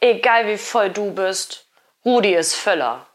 Egal wie voll du bist, Rudi ist Völler.